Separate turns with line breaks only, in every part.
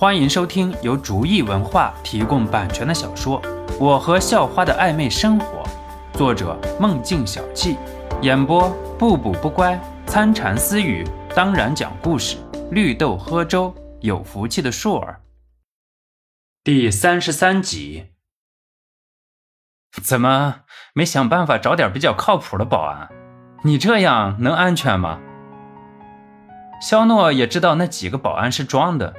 欢迎收听由竹意文化提供版权的小说《我和校花的暧昧生活》，作者梦境小憩，演播不补不乖、参禅私语，当然讲故事，绿豆喝粥，有福气的硕儿。第三十三集，怎么没想办法找点比较靠谱的保安？你这样能安全吗？肖诺也知道那几个保安是装的，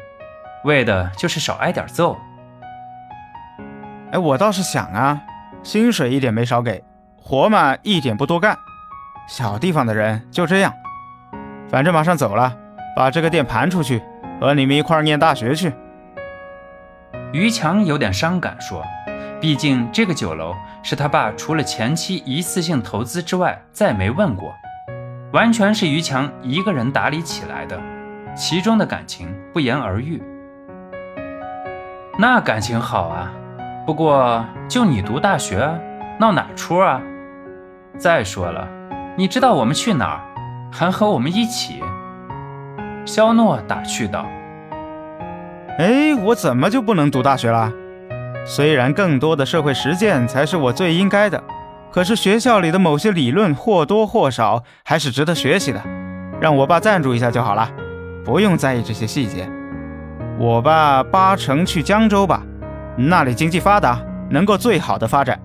为的就是少挨点揍。
哎，我倒是想啊，薪水一点没少给，活嘛一点不多干，小地方的人就这样。反正马上走了，把这个店盘出去，和你们一块儿念大学去。
于强有点伤感说：“毕竟这个酒楼是他爸除了前期一次性投资之外，再没问过。”完全是于强一个人打理起来的，其中的感情不言而喻。那感情好啊，不过就你读大学，闹哪出啊？再说了，你知道我们去哪儿，还和我们一起。肖诺打趣道：“
哎，我怎么就不能读大学了？虽然更多的社会实践才是我最应该的。”可是学校里的某些理论或多或少还是值得学习的，让我爸赞助一下就好了，不用在意这些细节。我爸八成去江州吧，那里经济发达，能够最好的发展。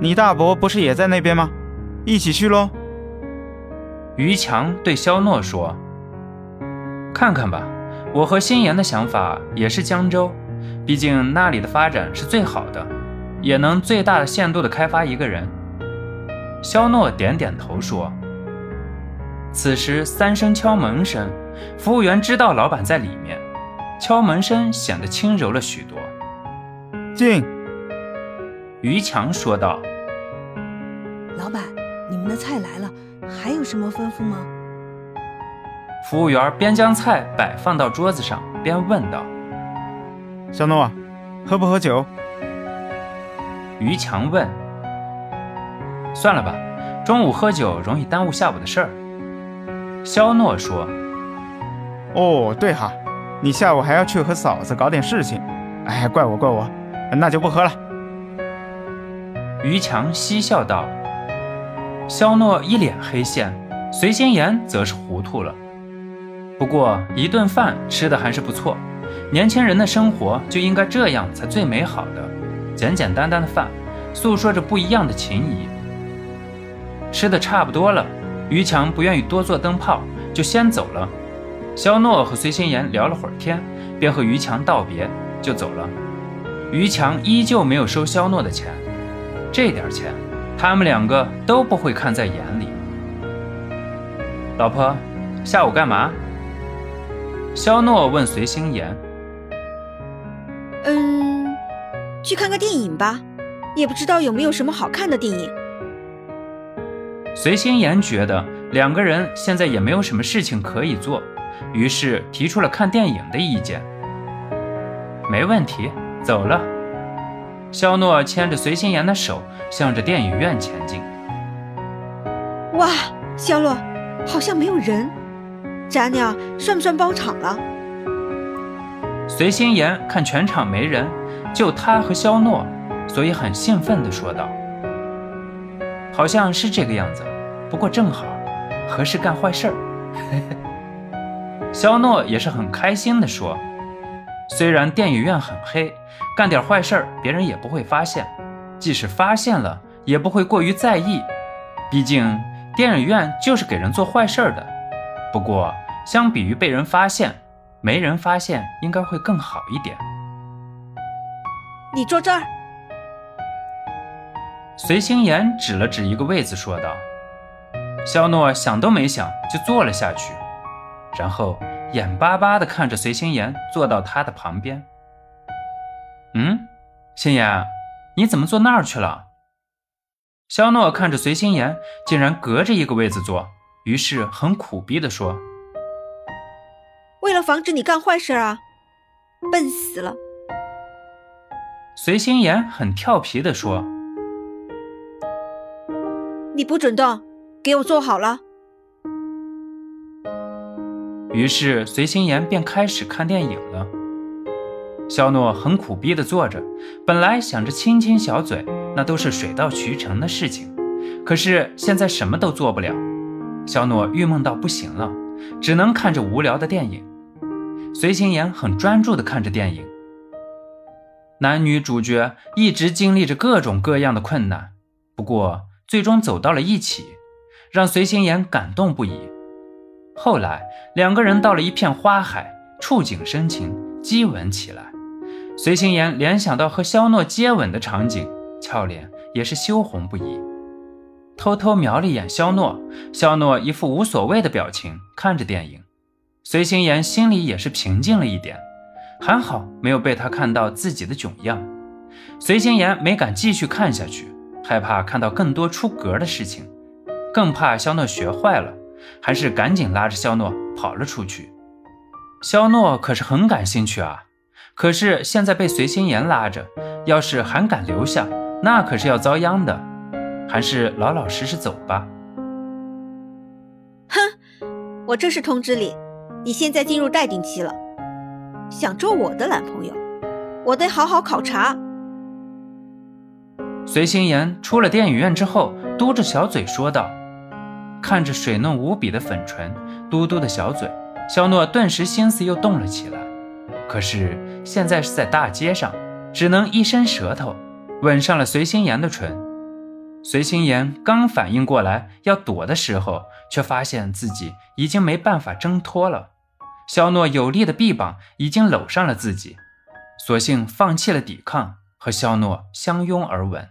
你大伯不是也在那边吗？一起去喽。
于强对肖诺说：“看看吧，我和心妍的想法也是江州，毕竟那里的发展是最好的，也能最大的限度的开发一个人。”肖诺点点头说：“此时三声敲门声，服务员知道老板在里面，敲门声显得轻柔了许多。”
进。
于强说道：“
老板，你们的菜来了，还有什么吩咐吗？”
服务员边将菜摆放到桌子上，边问道：“
小诺，喝不喝酒？”
于强问。算了吧，中午喝酒容易耽误下午的事儿。肖诺说：“
哦，对哈，你下午还要去和嫂子搞点事情。哎，怪我怪我，那就不喝了。”
于强嬉笑道。肖诺一脸黑线，随心言则是糊涂了。不过一顿饭吃的还是不错，年轻人的生活就应该这样才最美好的，简简单单的饭，诉说着不一样的情谊。吃的差不多了，于强不愿意多做灯泡，就先走了。肖诺和随心言聊了会儿天，便和于强道别，就走了。于强依旧没有收肖诺的钱，这点钱，他们两个都不会看在眼里。老婆，下午干嘛？肖诺问随心言。
嗯，去看个电影吧，也不知道有没有什么好看的电影。
随心言觉得两个人现在也没有什么事情可以做，于是提出了看电影的意见。没问题，走了。肖诺牵着随心妍的手，向着电影院前进。
哇，肖诺，好像没有人，咱俩算不算包场了？
随心妍看全场没人，就他和肖诺，所以很兴奋地说道。好像是这个样子，不过正好合适干坏事儿。肖诺也是很开心地说：“虽然电影院很黑，干点坏事儿别人也不会发现，即使发现了也不会过于在意，毕竟电影院就是给人做坏事儿的。不过相比于被人发现，没人发现应该会更好一点。”
你坐这儿。
随心言指了指一个位子，说道：“肖诺想都没想就坐了下去，然后眼巴巴地看着随心言坐到他的旁边。嗯，心妍，你怎么坐那儿去了？”肖诺看着随心言竟然隔着一个位子坐，于是很苦逼地说：“
为了防止你干坏事啊，笨死了。”
随心言很调皮地说。
你不准动，给我坐好了。
于是随心言便开始看电影了。肖诺很苦逼地坐着，本来想着亲亲小嘴，那都是水到渠成的事情，可是现在什么都做不了。肖诺郁闷到不行了，只能看着无聊的电影。随心言很专注地看着电影。男女主角一直经历着各种各样的困难，不过最终走到了一起，让随心言感动不已。后来两个人到了一片花海，触景生情，激吻起来。随行言联想到和肖诺接吻的场景，俏脸也是羞红不已，偷偷瞄了一眼肖诺。肖诺一副无所谓的表情看着电影，随行言心里也是平静了一点，还好没有被他看到自己的囧样。随行言没敢继续看下去，害怕看到更多出格的事情，更怕肖诺学坏了，还是赶紧拉着肖诺跑了出去。肖诺可是很感兴趣啊。可是现在被随心言拉着，要是还敢留下，那可是要遭殃的。还是老老实实走吧。
哼，我这是通知你，你现在进入待定期了。想做我的男朋友，我得好好考察。
随心言出了电影院之后，嘟着小嘴说道：“看着水嫩无比的粉唇，嘟嘟的小嘴，肖诺顿时心思又动了起来。”可是现在是在大街上，只能一伸舌头吻上了随心言的唇。随心言刚反应过来要躲的时候，却发现自己已经没办法挣脱了。肖诺有力的臂膀已经搂上了自己，索性放弃了抵抗，和肖诺相拥而吻。